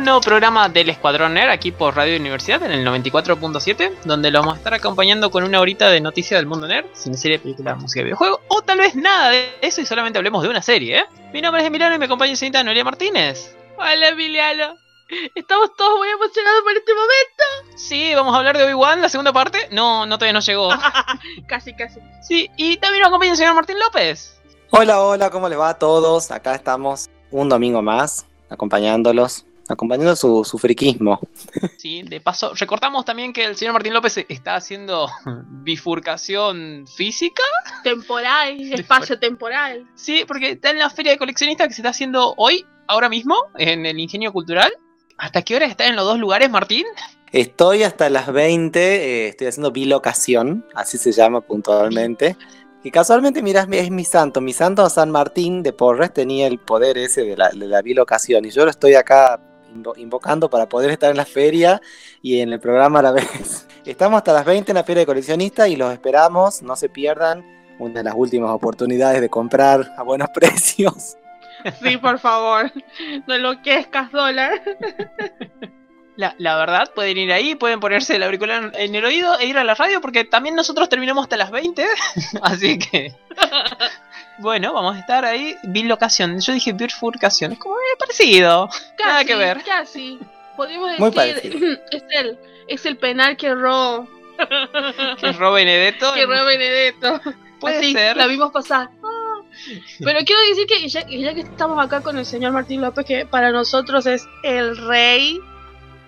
Un nuevo programa del Escuadrón Nerd aquí por Radio Universidad en el 94.7, donde lo vamos a estar acompañando con una horita de noticias del mundo nerd, cine, serie, película, música, videojuego, o tal vez nada de eso y solamente hablemos de una serie, ¿eh? Mi nombre es Emiliano y me acompaña señorita Noelia Martínez. Hola Emiliano. Estamos todos muy emocionados por este momento. Sí, vamos a hablar de Obi-Wan, la segunda parte. No, no todavía no llegó. casi, casi. Sí, y también nos acompaña el señor Martín López. Hola, hola, ¿cómo les va a todos? Acá estamos un domingo más, acompañándolos, acompañando su, su friquismo. Sí, de paso, recordamos también que el señor Martín López está haciendo bifurcación física. Temporal, espacio temporal. Sí, porque está en la feria de coleccionistas que se está haciendo hoy, ahora mismo, en el Ingenio Cultural. ¿Hasta qué hora está en los dos lugares, Martín? Estoy hasta las 20, eh, estoy haciendo bilocación, así se llama puntualmente. Y casualmente, mirá, es mi santo. Mi santo San Martín de Porres tenía el poder ese de la, de la bilocación. Y yo lo estoy acá invo- invocando para poder estar en la feria y en el programa a la vez. Estamos hasta las 20 en la feria de coleccionistas y los esperamos. No se pierdan. Una de las últimas oportunidades de comprar a buenos precios. Sí, por favor. No enloquezcas, dólar. La, la verdad, pueden ir ahí, pueden ponerse el auricular en el oído e ir a la radio, porque también nosotros terminamos hasta las 20. Así que. Bueno, vamos a estar ahí. Bilocación. Yo dije bifurcación. Es como eh, parecido. Nada Casi, que ver. Casi. Podríamos Muy decir. parecido. Es el, es el penal que erró. Que es Ro Benedetto. que erró Benedetto. Puede Así, ser. La vimos pasar. Ah. Pero quiero decir que ya, ya que estamos acá con el señor Martín López, que para nosotros es el rey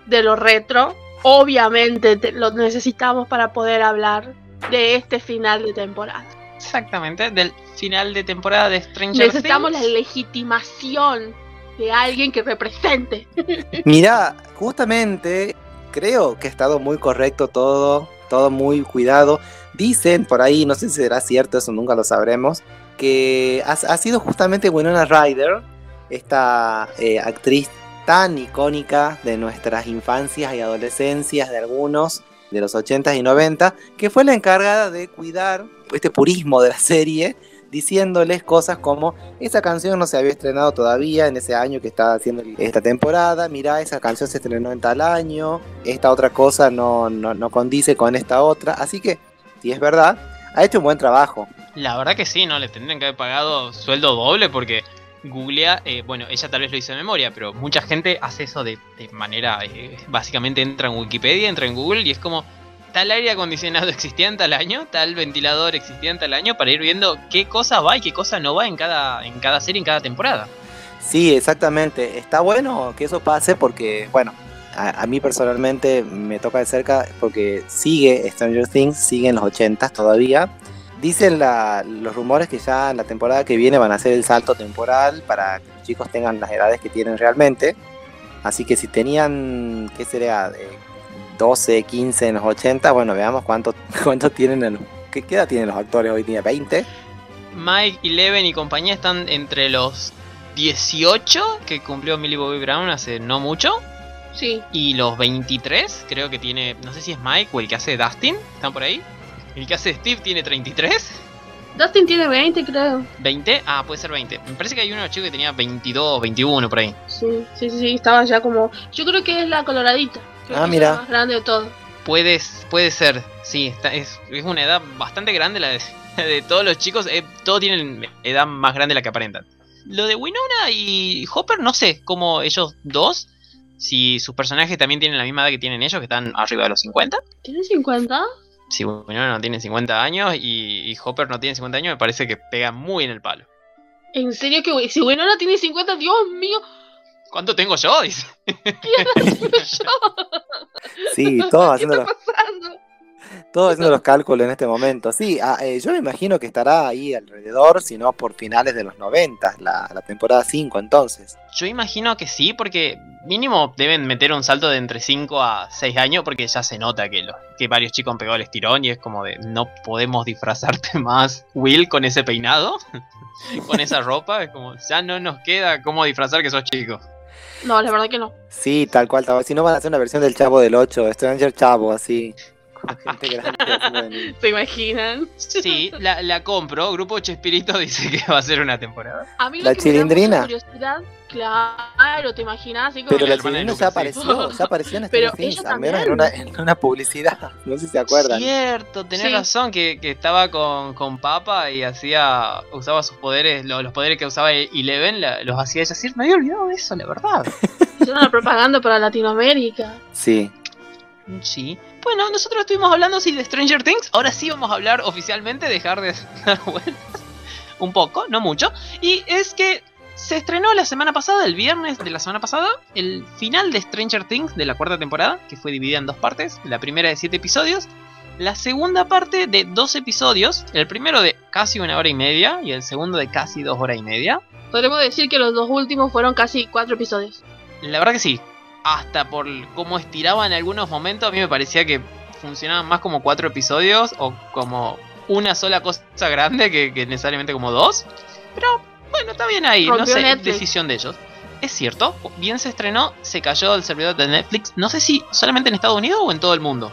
de lo retro, obviamente te- lo necesitamos para poder hablar de este final de temporada. Exactamente. Del final de temporada de Stranger Necesitamos la Things. legitimación de alguien que represente. Mira, justamente creo que ha estado muy correcto todo, todo muy cuidado. Dicen por ahí, no sé si será cierto, eso nunca lo sabremos, que ha, ha sido justamente Winona Ryder, esta eh, actriz tan icónica de nuestras infancias y adolescencias de algunos de los 80s y 90, que fue la encargada de cuidar este purismo de la serie, diciéndoles cosas como esa canción no se había estrenado todavía en ese año que está haciendo esta temporada. Mirá, esa canción se estrenó en tal año. Esta otra cosa no, no, no condice con esta otra. Así que, si es verdad, ha hecho un buen trabajo. La verdad que sí, ¿no? Le tendrían que haber pagado sueldo doble porque googlea, eh, bueno, ella tal vez lo hizo de memoria, pero mucha gente hace eso de, manera, eh, básicamente entra en Wikipedia, entra en Google y es como, tal aire acondicionado existía en tal año, tal ventilador existía en tal año, para ir viendo qué cosa va y qué cosa no va en cada, en cada serie, en cada temporada. Sí, exactamente. Está bueno que eso pase porque, bueno, a, a mí personalmente me toca de cerca porque sigue Stranger Things, sigue en los 80s todavía. Dicen la- los rumores que ya en la temporada que viene van a hacer el salto temporal para que los chicos tengan las edades que tienen realmente. Así que si tenían, ¿qué sería? Eh, 12, 15 en los 80, bueno, veamos cuánto, cuánto tienen, en, ¿qué, qué edad tienen los actores hoy día? ¿20? Mike, Eleven y compañía están entre los 18 que cumplió Millie Bobby Brown hace no mucho Sí. Y los 23, creo que tiene, no sé si es Mike o el que hace Dustin, ¿están por ahí? El que hace Steve tiene 33, Dustin tiene 20, creo. 20, ah, puede ser 20. Me parece que hay uno chico que tenía 22, 21 por ahí. Sí, sí, sí, sí, estaba ya como. Yo creo que es la coloradita. Creo Ah, que es mira. la más grande de todo. Puede, puede ser, sí, está, es, es una edad bastante grande la de, todos los chicos, eh, todos tienen edad más grande de la que aparentan. Lo de Winona y Hopper, no sé cómo ellos dos, si sus personajes también tienen la misma edad que tienen ellos, que están arriba de los 50. ¿Tiene 50? Si Winona no tiene 50 años y, y Hopper no tiene 50 años, me parece que pega muy en el palo. ¿En serio que si Winona tiene 50? Dios mío, ¿Cuánto tengo yo? Dice. ¿qué edad tengo yo? Sí, todos ¿Qué está haciendo, pasando? Todo haciendo los cálculos en este momento. Sí, ah, eh, yo me imagino que estará ahí alrededor, si no por finales de los 90, la, la temporada 5 entonces. Yo imagino que sí, porque mínimo deben meter un salto de entre 5 a 6 años, porque ya se nota que, los, que varios chicos han pegado el estirón y es como de no podemos disfrazarte más, Will, con ese peinado, con esa ropa. Es como, ya no nos queda cómo disfrazar que sos chico. No, la verdad que no. Sí, tal cual, tal cual. Si no van a hacer una versión del Chavo del 8, Stranger Chavo, así. Gente grande. ¿Se imaginan? Sí, la, la compro. Grupo Chespirito dice que va a ser una temporada. A mí lo La chilindrina. curiosidad, claro, te imaginas así como Pero la la chilindrina ya sí. apareció, ya apareció en Pero Stranger Things, ella al menos en una, en una publicidad. No sé si se acuerdan. Cierto, tenés Sí. razón que, que estaba con, con Papa y hacía usaba sus poderes, lo- los poderes que usaba Eleven, la- los hacía ella así. Me había olvidado de eso, la verdad. hicieron una propaganda para Latinoamérica. Sí. Sí. Bueno, nosotros estuvimos hablando sí de Stranger Things. Ahora sí vamos a hablar oficialmente, dejar de dar vueltas. Un poco, no mucho. Y es que se estrenó la semana pasada, el viernes de la semana pasada, el final de Stranger Things de la cuarta temporada, que fue dividida en dos partes. La primera de siete episodios. La segunda parte de dos episodios. El primero de casi una hora y media y el segundo de casi dos horas y media. Podremos decir que los dos últimos fueron casi cuatro episodios. La verdad que sí. Hasta por cómo estiraba en algunos momentos, a mí me parecía que funcionaban más como cuatro episodios o como una sola cosa grande que, que necesariamente como dos. Pero bueno, está bien ahí, no sé, Netflix. decisión de ellos. Es cierto, bien se estrenó, se cayó el servidor de Netflix, no sé si solamente en Estados Unidos o en todo el mundo.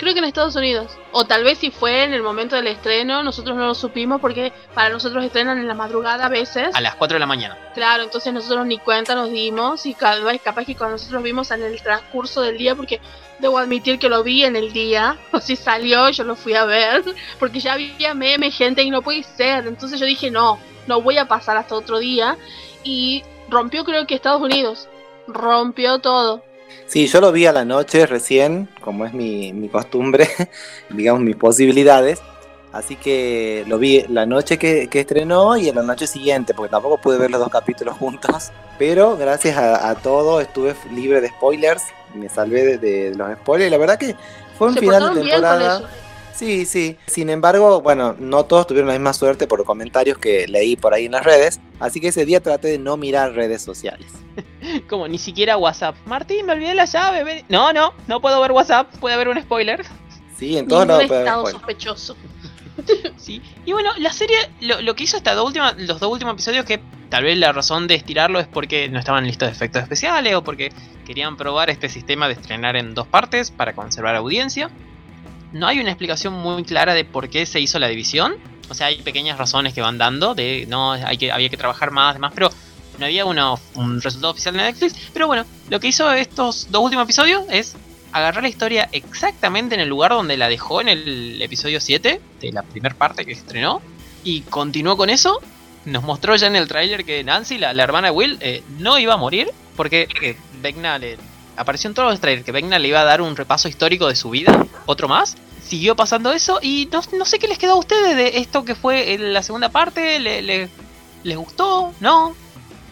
Creo que en Estados Unidos. O tal vez si fue en el momento del estreno, nosotros no lo supimos porque para nosotros estrenan en la madrugada a veces. A las 4 de la mañana. Claro, entonces nosotros ni cuenta nos dimos y capaz que cuando nosotros vimos en el transcurso del día, porque debo admitir que lo vi en el día, o si salió yo lo fui a ver, porque ya había meme, gente y no puede ser, entonces yo dije no, no voy a pasar hasta otro día y rompió creo que Estados Unidos, rompió todo. Sí, yo lo vi a la noche recién, como es mi, mi costumbre, digamos mis posibilidades. Así que lo vi la noche que, que estrenó y en la noche siguiente, porque tampoco pude ver los dos capítulos juntos. Pero gracias a, a todo estuve libre de spoilers, me salvé de, de los spoilers. Y la verdad que fue un Se final de temporada. Sí, sí. Sin embargo, bueno, no todos tuvieron la misma suerte por comentarios que leí por ahí en las redes. Así que ese día traté de no mirar redes sociales. Como ni siquiera WhatsApp. Martín, me olvidé la llave. ven- No, no, no puedo ver WhatsApp, puede haber un spoiler. Sí, en todos lados estado sospechoso. Sí. Y bueno, la serie, lo, lo que hizo hasta dos última- los dos últimos episodios, que tal vez la razón de estirarlo es porque no estaban listos de efectos especiales o porque querían probar este sistema de estrenar en dos partes para conservar audiencia. No hay una explicación muy clara de por qué se hizo la división. O sea, hay pequeñas razones que van dando de no, hay que, había que trabajar más, demás, pero no había un resultado oficial de Netflix. Pero bueno, lo que hizo estos dos últimos episodios es agarrar la historia exactamente en el lugar donde la dejó en el episodio 7 de la primera parte que estrenó y continuó con eso. Nos mostró ya en el tráiler que Nancy, la, hermana de Will, eh, no iba a morir porque eh, le apareció en todos los trailers que Vecna le iba a dar un repaso histórico de su vida, otro más. Siguió pasando eso y no, no sé qué les quedó a ustedes de esto que fue en la segunda parte. ¿Le, le- les gustó? ¿No?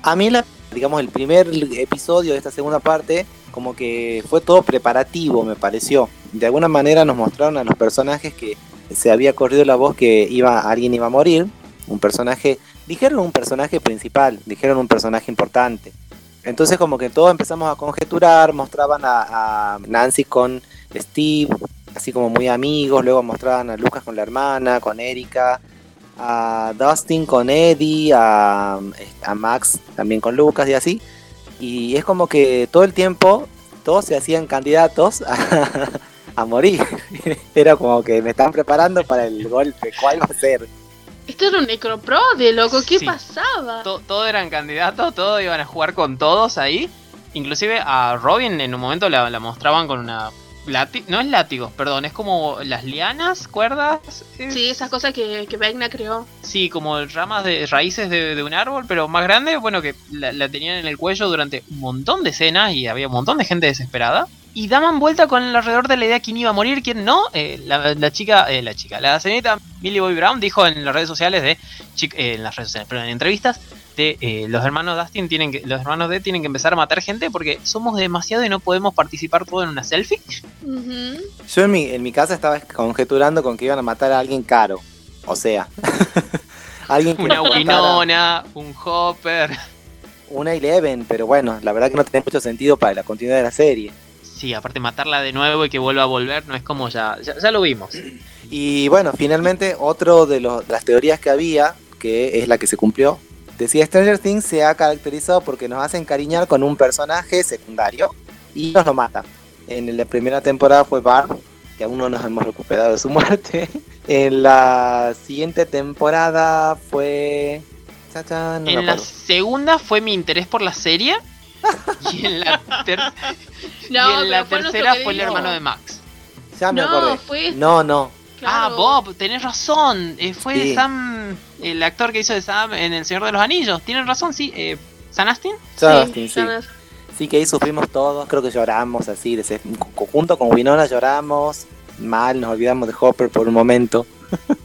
A mí, la, digamos, el primer episodio de esta segunda parte, como que fue todo preparativo, me pareció. De alguna manera nos mostraron a los personajes que se había corrido la voz que iba alguien iba a morir. Un personaje, dijeron un personaje principal, dijeron un personaje importante. Entonces como que todos empezamos a conjeturar, mostraban a, a Nancy con Steve, así como muy amigos, luego mostraban a Lucas con la hermana, con Erika, a Dustin con Eddie, a, a Max también con Lucas y así. Y es como que todo el tiempo todos se hacían candidatos a, a morir. Era como que me están preparando para el golpe. ¿Cuál va a ser? Esto era un necroprode, loco, ¿qué Sí. pasaba? To- todos eran candidatos, todos iban a jugar con todos ahí. Inclusive a Robin en un momento la, la mostraban con una... no es látigo, perdón, es como las lianas, cuerdas. es- Sí, esas cosas que, que Vecna creó. Sí, como ramas de raíces de, de un árbol, pero más grande, bueno, que la, la tenían en el cuello durante un montón de escenas y había un montón de gente desesperada. Y daban vuelta con alrededor de la idea quién iba a morir, quién no. Eh, la, la chica, eh, la chica, la señorita Millie Bobby Brown dijo en las redes sociales de, eh, en las redes sociales, pero en entrevistas, dijiste, eh, los hermanos Dustin tienen que, los hermanos D tienen que empezar a matar gente porque somos demasiado y no podemos participar todo en una selfie. Ujú. Yo en mi, en mi casa estaba conjeturando con que iban a matar a alguien caro. O sea, alguien que Una Winona, un Hopper. Una Eleven, pero bueno, la verdad que no tiene mucho sentido para la continuidad de la serie. Sí, aparte matarla de nuevo y que vuelva a volver, no es como ya, ya, ya lo vimos. Y bueno, finalmente otro de, los- de las teorías que había, que es la que se cumplió, decía Stranger Things se ha caracterizado porque nos hace encariñar con un personaje secundario y nos lo mata. En la primera temporada fue Barb, que aún no nos hemos recuperado de su muerte. En la siguiente temporada fue... Cha, cha, no me en la segunda fue mi interés por la serie. Y en la, ter- y en tercera fue el hermano de Max. Ya me No, acordé. fue- No, no. Claro. Ah, Bob, tenés razón. eh, fue Sí. Sam, el actor que hizo de Sam en El Señor de los Anillos. Tienen razón, sí. Eh, ¿San Astin? Justin, sí. San- Sí, que ahí sufrimos todos, creo que lloramos así, de ese- junto con Winona lloramos, mal, nos olvidamos de Hopper por un momento.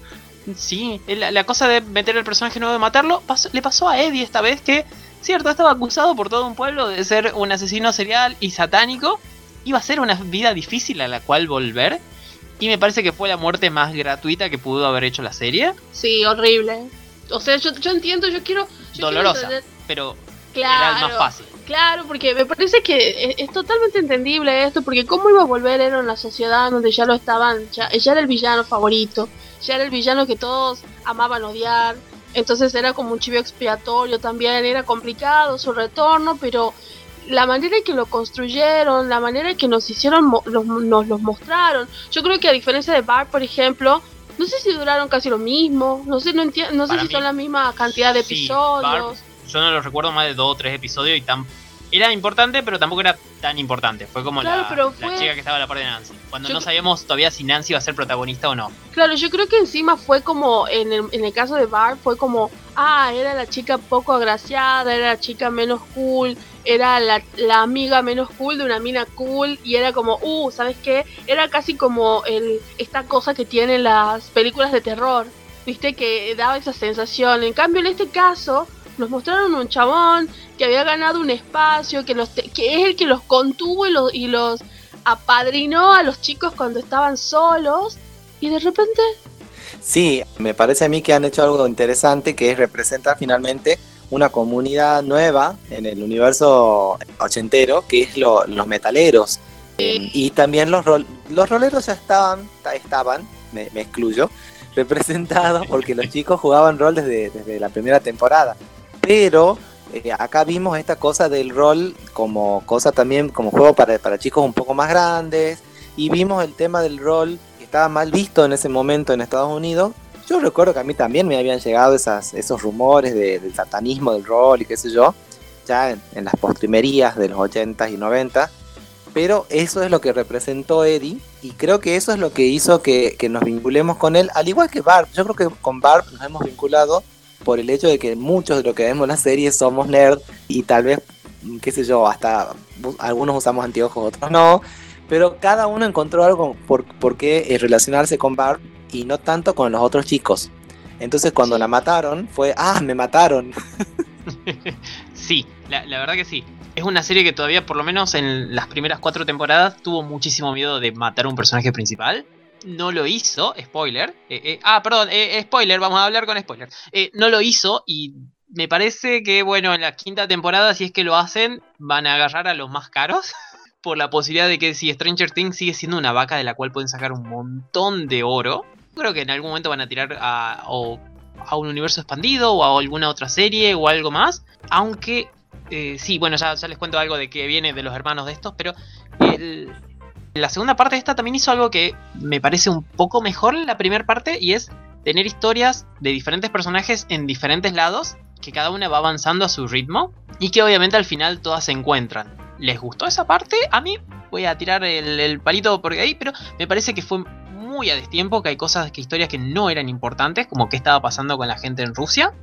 Sí, eh, la, la cosa de meter el personaje nuevo de matarlo pasó- le pasó a Eddie esta vez que, cierto, estaba acusado por todo un pueblo de ser un asesino serial y satánico. Iba a ser una vida difícil a la cual volver. Y me parece que fue la muerte más gratuita que pudo haber hecho la serie. Sí, horrible. O sea, yo, yo entiendo, yo quiero. yo Dolorosa. Pero Claro. era el más fácil. Claro, porque me parece que es, es totalmente entendible esto, porque cómo iba a volver era en la sociedad donde ya lo estaban, ya, ya era el villano favorito, ya era el villano que todos amaban odiar, entonces era como un chivo expiatorio también, era complicado su retorno, pero la manera en que lo construyeron, la manera en que nos hicieron, los- nos los mostraron, yo creo que a diferencia de Bart, por ejemplo, no sé si duraron casi lo mismo, no sé, no, enti- no sé si mí, son la misma cantidad de sí, episodios. Yo no lo recuerdo más de dos o tres episodios y tan... Era importante, pero tampoco era tan importante. Fue como Claro, la, pero la chica que estaba a la par de Nancy. Cuando Yo no sabíamos todavía si Nancy iba a ser protagonista o no. Claro, yo creo que encima fue como, en el, en el caso de Bart, fue como, ah, era la chica poco agraciada, era la chica menos cool, era la, la amiga menos cool de una mina cool, y era como, uh, ¿sabes qué? Era casi como el, esta cosa que tienen las películas de terror, viste, que daba esa sensación. En cambio, en este caso, nos mostraron un chabón que había ganado un espacio, que, los que es el que los contuvo y los, y los apadrinó a los chicos cuando estaban solos. Y de repente, Sí, me parece a mí que han hecho algo interesante que es representar finalmente una comunidad nueva en el universo ochentero, que es lo- los metaleros. Eh, y también los, rol- los roleros ya estaban, ta- estaban, me, me excluyo, representados porque los chicos jugaban rol desde, desde la primera temporada. Pero eh, acá vimos esta cosa del rol como cosa también, como juego para, para chicos un poco más grandes. Y vimos el tema del rol estaba mal visto en ese momento en Estados Unidos. Yo recuerdo que a mí también me habían llegado esas, esos rumores de- del satanismo del rol y qué sé yo, ya en, en las postrimerías de los 80s y 90 pero eso es lo que representó Eddie y creo que eso es lo que hizo que, que nos vinculemos con él, al igual que Barb. Yo creo que con Barb nos hemos vinculado por el hecho de que muchos de los que vemos la serie somos nerd y tal vez, qué sé yo, hasta algunos usamos anteojos, otros no, pero cada uno encontró algo por, por qué eh, relacionarse con Barb y no tanto con los otros chicos. Entonces cuando la mataron fue, ah, me mataron. Sí, la, la verdad que sí. Es una serie que todavía, por lo menos en las primeras cuatro temporadas, tuvo muchísimo miedo de matar a un personaje principal. No lo hizo, spoiler. Eh, eh, ah, perdón, eh, spoiler, vamos a hablar con spoiler. No lo hizo y me parece que, bueno, en la quinta temporada, si es que lo hacen, van a agarrar a los más caros. Por la posibilidad de que si Stranger Things sigue siendo una vaca de la cual pueden sacar un montón de oro. Creo que en algún momento van a tirar a, o a un universo expandido o a alguna otra serie o algo más. Aunque, eh, sí, bueno, ya, ya les cuento algo de que viene de los hermanos de estos, pero la segunda parte de esta también hizo algo que me parece un poco mejor la primera parte y es tener historias de diferentes personajes en diferentes lados, que cada una va avanzando a su ritmo y que obviamente al final todas se encuentran. ¿Les gustó esa parte? A mí voy a tirar el, palito por ahí, pero me parece que fue muy a destiempo, que hay cosas, que historias que no eran importantes, como qué estaba pasando con la gente en Rusia.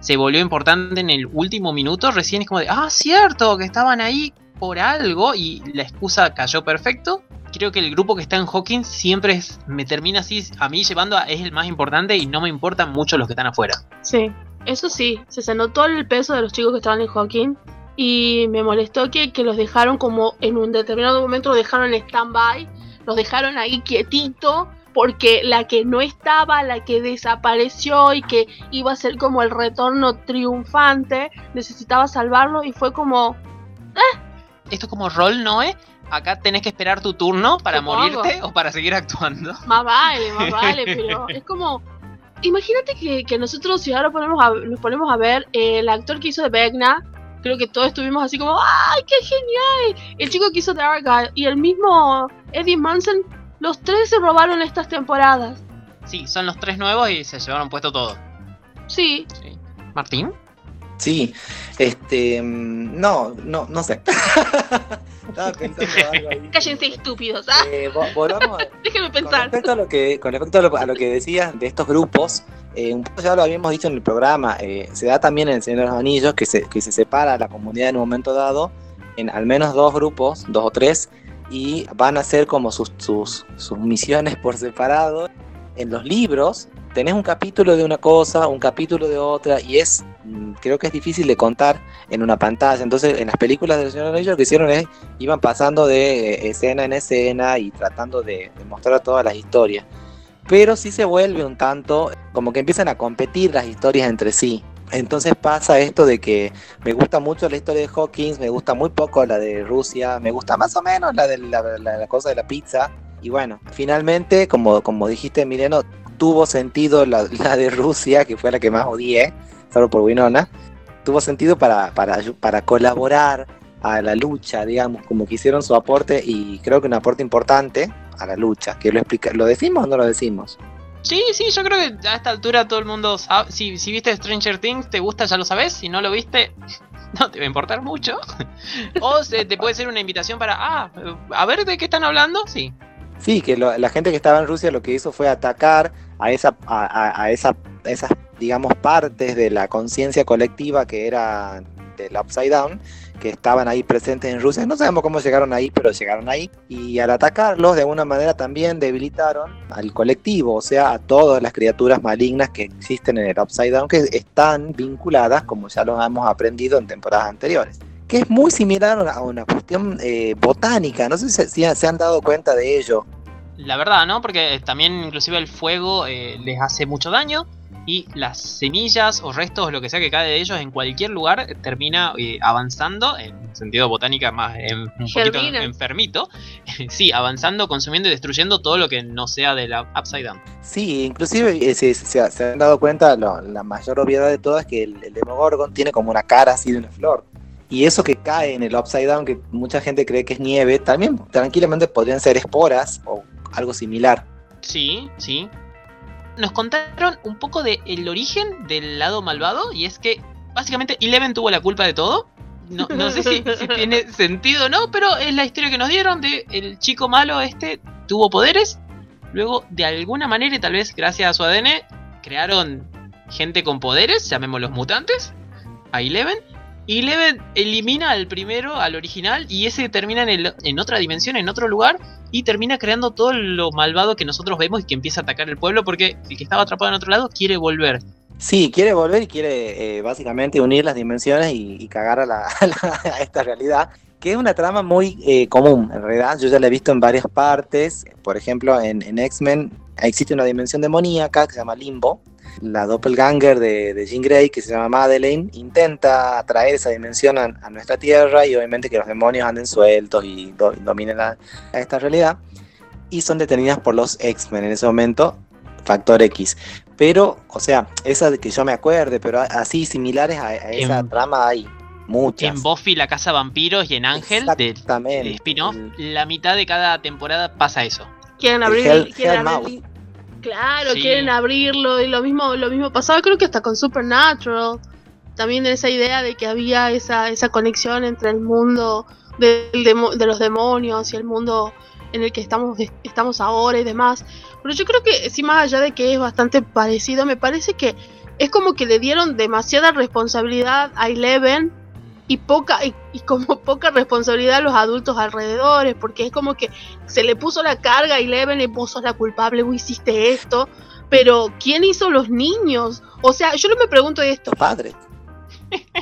Se volvió importante en el último minuto, recién es como de, ah, cierto, que estaban ahí por algo y la excusa cayó perfecto. Creo que el grupo que está en Hawkins siempre es, me termina así, a mí llevando a es el más importante y no me importan mucho los que están afuera. sí. Eso sí, se notó el peso de los chicos que estaban en Hawking y me molestó que, que los dejaron como en un determinado momento, los dejaron en stand-by, los dejaron ahí quietito porque la que no estaba, la que desapareció y que iba a ser como el retorno triunfante, necesitaba salvarlo y fue como... ¿eh? Esto es como rol, ¿no? Eh? Acá tenés que esperar tu turno para morirte o para seguir actuando. Más vale, más vale, pero es como... Imagínate que, nosotros si ahora ponemos nos ponemos a ver el actor que hizo de Vecna, creo que todos estuvimos así como ¡ay, qué genial! El chico que hizo de Argyle y el mismo Eddie Manson los tres se robaron estas temporadas. Sí, son los tres nuevos y se llevaron puesto todo. Sí. ¿Martín? Sí, este. Mm, no, no, no sé. Estaba pensando algo ahí. Cállense estúpidos, ¿ah? Eh, volvamos Déjenme pensar. Con respecto a lo que, con respecto a lo, que decías de estos grupos, eh, un poco ya lo habíamos dicho en el programa, eh, se da también en el Señor de los Anillos que se, que se separa la comunidad en un momento dado en al menos dos grupos, dos o tres, y van a hacer como sus, sus, misiones por separado. En los libros tenés un capítulo de una cosa, un capítulo de otra, y es, mm, creo que es difícil de contar en una pantalla. Entonces, en las películas del Señor de los lo que hicieron es, iban pasando de eh, escena en escena y tratando de mostrar todas las historias. Pero sí se vuelve un tanto, como que empiezan a competir las historias entre sí. Entonces pasa esto de que me gusta mucho la historia de Hawkins, me gusta muy poco la de Rusia, me gusta más o menos la de la, cosa de la pizza. Y bueno, finalmente, como, como dijiste, Mileno, tuvo sentido la, de Rusia, que fue la que más odié, solo por Winona, tuvo sentido para, para, para colaborar a la lucha, digamos, como que hicieron su aporte y creo que un aporte importante a la lucha, que lo explica, ¿lo decimos o no lo decimos? Sí, sí, yo creo que a esta altura todo el mundo sabe. Si, si viste Stranger Things, te gusta, ya lo sabes. Si no lo viste, no te va a importar mucho. o se, te puede ser una invitación para, ah, a ver de qué están hablando, sí. Sí, que la gente que estaba en Rusia lo que hizo fue atacar a esa, a, a esa, esas, digamos, partes de la conciencia colectiva que era del Upside Down que estaban ahí presentes en Rusia. No sabemos cómo llegaron ahí, pero llegaron ahí. Y al atacarlos, de alguna manera también debilitaron al colectivo, o sea, a todas las criaturas malignas que existen en el Upside Down, que están vinculadas, como ya lo hemos aprendido en temporadas anteriores. Que es muy similar a una cuestión eh, botánica. No sé si, se han dado cuenta de ello. La verdad, ¿no? Porque también inclusive el fuego eh, les hace mucho daño y las semillas o restos o lo que sea que cae de ellos en cualquier lugar termina eh, avanzando, en sentido botánica más un poquito enfermito, sí, avanzando, consumiendo y destruyendo todo lo que no sea de la Upside Down. Sí, inclusive eh, se, han dado cuenta, la mayor obviedad de todo es que el, el Demogorgon tiene como una cara así de una flor. Y eso que cae en el Upside Down, que mucha gente cree que es nieve, también tranquilamente podrían ser esporas o algo similar. Sí, sí nos contaron un poco del el origen del lado malvado y es que básicamente Eleven tuvo la culpa de todo. No, sé si, tiene sentido o no, pero es la historia que nos dieron de el chico malo este tuvo poderes. Luego, de alguna manera, y tal vez gracias a su ADN, crearon gente con poderes, llamémoslos mutantes, a Eleven. Y Eleven elimina al primero, al original, y ese termina en, en otra dimensión, en otro lugar, y termina creando todo lo malvado que nosotros vemos y que empieza a atacar el pueblo porque el que estaba atrapado en otro lado quiere volver. Sí, quiere volver y quiere eh, básicamente unir las dimensiones y, cagar a, la, esta realidad, que es una trama muy eh, común, en realidad yo ya la he visto en varias partes, por ejemplo en X-Men existe una dimensión demoníaca que se llama Limbo, la doppelganger de, de Jean Grey, que se llama Madeleine, intenta atraer esa dimensión a, nuestra Tierra y obviamente que los demonios anden sueltos y dominen a esta realidad. Y son detenidas por los X-Men en ese momento, Factor X. Pero, o sea, esa de que yo me acuerde, pero así similares a, esa trama hay muchas. En Buffy, la Casa Vampiros y en Ángel, de, de spin-off, la mitad de cada temporada pasa eso. Quieren abrir, quieren abrir Claro, quieren abrirlo y lo mismo, lo mismo pasaba creo que hasta con Supernatural. También esa idea de que había esa, esa conexión entre el mundo de, de, los demonios y el mundo en el que estamos, estamos ahora y demás. Pero yo creo que sí, más allá de que es bastante parecido, me parece que es como que le dieron demasiada responsabilidad a Eleven y poca y, como poca responsabilidad a los adultos alrededores, porque es como que se le puso la carga y Eleven le puso la culpable, o hiciste esto, Pero, ¿quién hizo los niños? O sea, yo no me pregunto esto. Padre.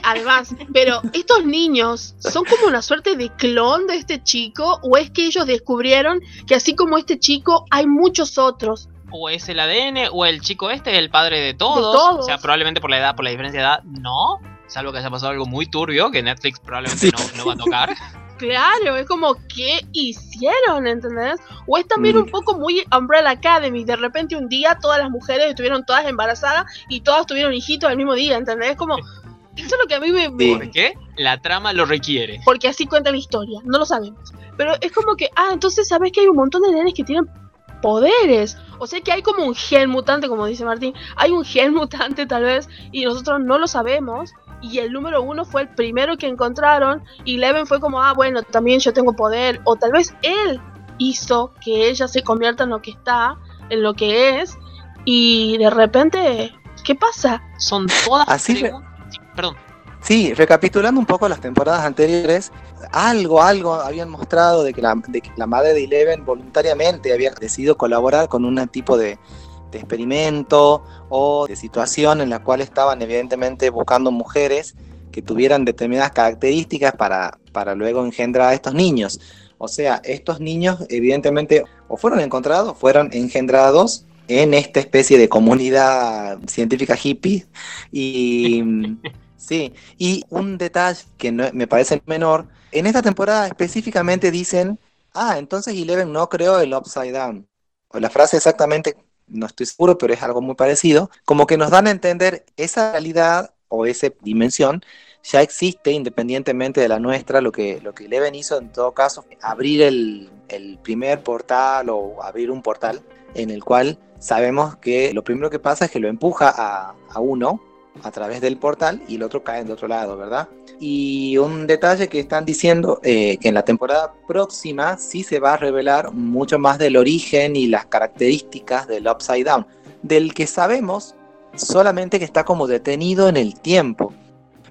Además, pero estos niños son como una suerte de clon de este chico o es que ellos descubrieron que así como este chico hay muchos otros. O es el ADN o el chico este es el padre de todos. De todos. O sea, probablemente por la edad, por la diferencia de edad, no. Salvo que haya pasado algo muy turbio que Netflix probablemente Sí. no, no va a tocar. Claro, es como, ¿qué hicieron? ¿Entendés? O es también Mm. un poco muy Umbrella Academy. De repente un día todas las mujeres estuvieron todas embarazadas y todas tuvieron hijitos el mismo día, ¿entendés? Es como, eso es lo que a mí me... me-. ¿Por qué? La trama lo requiere. Porque así cuenta la historia, no lo sabemos. Pero es como que, ah, entonces sabes que hay un montón de nenes que tienen poderes. O sea que hay como un gen mutante, como dice Martín. Hay un gen mutante tal vez y nosotros no lo sabemos. Y el número uno fue el primero que encontraron y Leven fue como, ah, bueno, también yo tengo poder. O tal vez él hizo que ella se convierta en lo que está, en lo que es. Y de repente, ¿qué pasa? Son todas Así re- perdón. Sí, recapitulando un poco las temporadas anteriores, algo, algo habían mostrado de que la, de que la madre de Eleven voluntariamente había decidido colaborar con un tipo de, de experimento o de situación en la cual estaban evidentemente buscando mujeres que tuvieran determinadas características para, para luego engendrar a estos niños. O sea, estos niños evidentemente o fueron encontrados, fueron engendrados en esta especie de comunidad científica hippie y sí, y un detalle que no- me parece menor, en esta temporada específicamente dicen, ah, entonces Eleven no creó el Upside Down. O la frase exactamente, no estoy seguro, pero es algo muy parecido, como que nos dan a entender esa realidad o esa dimensión ya existe independientemente de la nuestra, lo que, lo que Eleven hizo en todo caso, abrir el, el primer portal o abrir un portal en el cual sabemos que lo primero que pasa es que lo empuja a, a uno a través del portal y el otro cae del otro lado, ¿verdad? Y un detalle que están diciendo eh, que en la temporada próxima sí se va a revelar mucho más del origen y las características del Upside Down, del que sabemos solamente que está como detenido en el tiempo.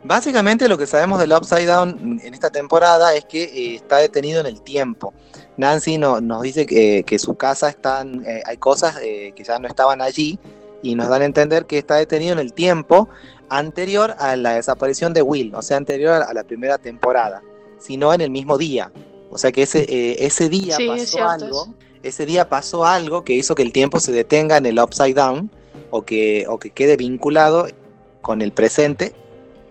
Básicamente lo que sabemos del Upside Down en esta temporada es que eh, está detenido en el tiempo. Nancy no- nos dice que, que su casa están, eh, hay cosas eh, que ya no estaban allí y nos dan a entender que está detenido en el tiempo anterior a la desaparición de Will, o sea, anterior a la primera temporada, sino en el mismo día. O sea que ese, eh, ese día Sí, pasó algo, ese día pasó algo que hizo que el tiempo se detenga en el Upside Down o que, o que quede vinculado con el presente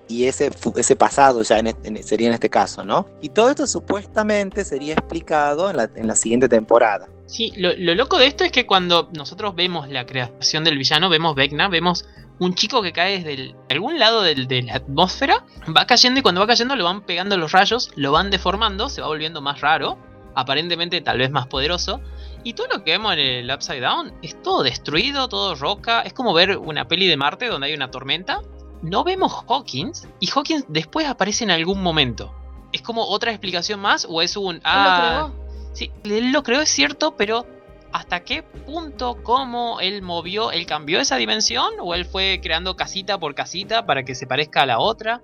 y ese, ese pasado ya en en- sería en este caso, ¿no? Y todo esto supuestamente sería explicado en la, en la siguiente temporada. Sí, lo, lo loco de esto es que cuando nosotros vemos la creación del villano, vemos Vecna, vemos un chico que cae desde el- algún lado del- de la atmósfera, va cayendo y cuando va cayendo lo van pegando los rayos, lo van deformando, se va volviendo más raro, aparentemente tal vez más poderoso. Y todo lo que vemos en el Upside Down es todo destruido, todo roca. Es como ver una peli de Marte donde hay una tormenta. No vemos Hawkins y Hawkins después aparece en algún momento. ¿Es como otra explicación más o es un... ¿Él lo Ah? Sí, él lo creó, es cierto, pero ¿hasta qué punto, cómo él movió, él cambió esa dimensión? ¿O él fue creando casita por casita para que se parezca a la otra?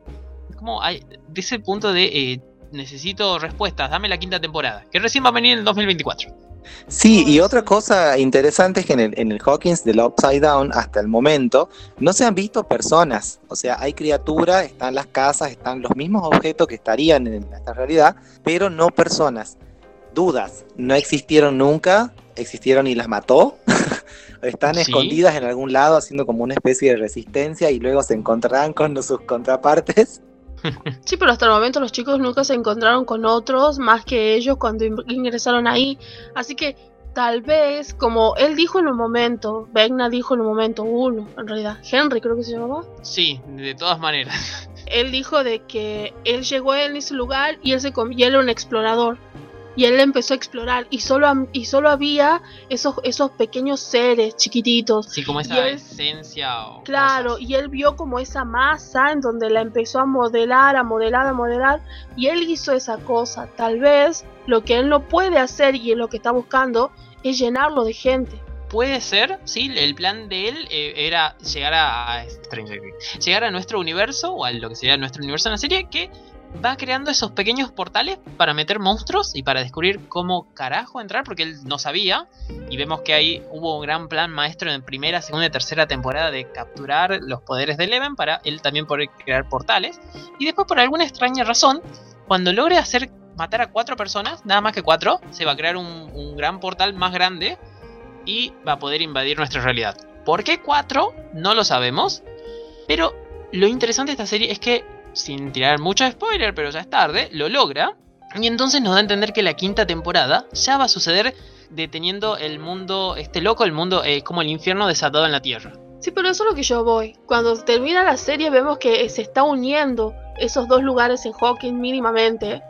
Es como, hay, de ese punto de eh, necesito respuestas, dame la quinta temporada, que recién va a venir en el 2024. Sí, y otra cosa interesante es que en el, en el Hawkins del Upside Down, hasta el momento, no se han visto personas. O sea, hay criaturas, están las casas, están los mismos objetos que estarían en esta realidad, pero no personas. Dudas, no existieron nunca, existieron y las mató. están Sí. escondidas en algún lado haciendo como una especie de resistencia y luego se encontrarán con sus contrapartes. Sí, pero hasta el momento los chicos nunca se encontraron con otros más que ellos cuando in- ingresaron ahí. Así que tal vez, como él dijo en un momento, Vecna dijo en un momento, uno, en realidad, Henry creo que se llamaba. Sí, de todas maneras. Él dijo de que él llegó en ese lugar y él, se y él era un explorador. Y él empezó a explorar y solo, y solo había esos, esos pequeños seres chiquititos. Sí, como Y esa él- esencia o Claro, cosas. y él vio como esa masa en donde la empezó a modelar, a modelar, a modelar, y él hizo esa cosa. Tal vez lo que él no puede hacer y lo que está buscando es llenarlo de gente. Puede ser, sí, el plan de él eh, era llegar a, a Stranger Things, llegar a nuestro universo o a lo que sería nuestro universo en la serie que va creando esos pequeños portales para meter monstruos y para descubrir cómo carajo entrar, porque él no sabía. Y vemos que ahí hubo un gran plan maestro en primera, segunda y tercera temporada de capturar los poderes de Eleven para él también poder crear portales. Y después, por alguna extraña razón, cuando logre hacer matar a cuatro personas, nada más que cuatro, se va a crear un, un gran portal más grande y va a poder invadir nuestra realidad. ¿Por qué cuatro? No lo sabemos. Pero lo interesante de esta serie es que, sin tirar mucho spoiler, pero ya es tarde, lo logra. Y entonces nos da a entender que la quinta temporada ya va a suceder deteniendo el mundo, este loco, el mundo eh, como el infierno desatado en la tierra. Sí, pero eso es lo que yo voy. Cuando termina la serie vemos que se está uniendo esos dos lugares en Hawking mínimamente.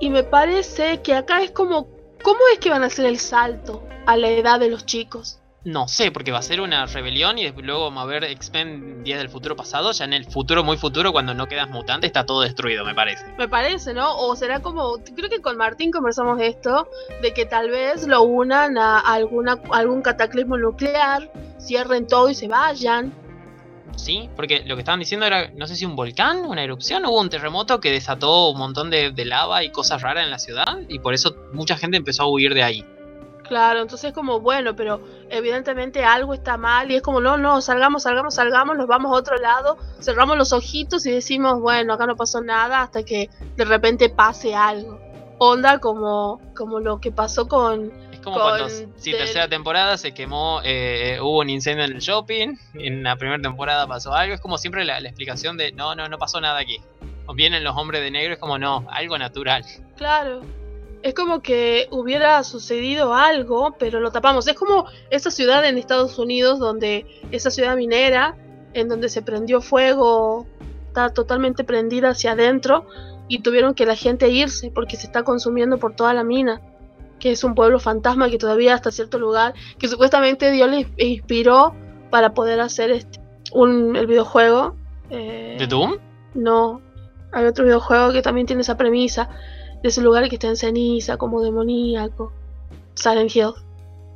Y me parece que acá es como, ¿cómo es que van a hacer el salto a la edad de los chicos? No sé, porque va a ser una rebelión y después luego vamos a ver X-Men días del futuro pasado. Ya en el futuro, muy futuro, cuando no quedas mutante, está todo destruido, me parece. Me parece, ¿no? O será como, creo que con Martín conversamos esto, de que tal vez lo unan a alguna, algún cataclismo nuclear, cierren todo y se vayan. Sí, porque lo que estaban diciendo era, no sé si un volcán, una erupción, hubo un terremoto que desató un montón de, de lava y cosas raras en la ciudad y por eso mucha gente empezó a huir de ahí. Claro, entonces es como, bueno, pero evidentemente algo está mal y es como, no, no, salgamos, salgamos, salgamos, nos vamos a otro lado, cerramos los ojitos y decimos, bueno, acá no pasó nada hasta que de repente pase algo. Onda como, como lo que pasó con... Es como con cuando, si del- tercera temporada se quemó, eh, hubo un incendio en el shopping, en la primera temporada pasó algo, es como siempre la, la explicación de, no, no, no pasó nada aquí. O vienen los hombres de negro, es como, no, algo natural. Claro. Es como que hubiera sucedido algo, pero lo tapamos. Es como esa ciudad en Estados Unidos, donde esa ciudad minera, en donde se prendió fuego, está totalmente prendida hacia adentro, y tuvieron que la gente irse porque se está consumiendo por toda la mina. Que es un pueblo fantasma que todavía hasta cierto lugar, que supuestamente Dios le inspiró para poder hacer este, un, el videojuego. eh, ¿De Doom? no, hay otro videojuego que también tiene esa premisa de ese lugar que está en ceniza, como demoníaco. Silent Hill.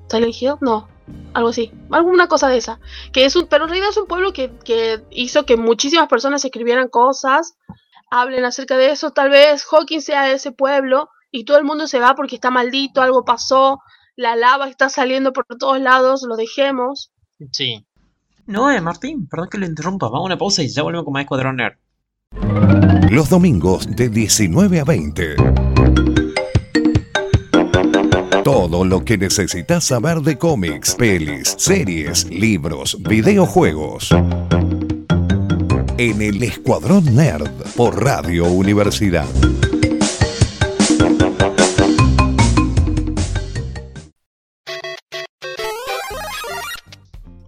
Silent Hill, no, algo así, alguna cosa de esa. Que es un, pero en realidad es un pueblo que, que hizo que muchísimas personas escribieran cosas, hablen acerca de eso. Tal vez Hawking sea ese pueblo y todo el mundo se va porque está maldito, algo pasó, la lava está saliendo por todos lados, lo dejemos. Sí. No, eh, Martín, perdón que lo interrumpa. Vamos a una pausa y ya volvemos con más Escuadrón Nerd. Los domingos de 19 a 20. Todo lo que necesitas saber de cómics, pelis, series, libros, videojuegos. En el Escuadrón Nerd por Radio Universidad.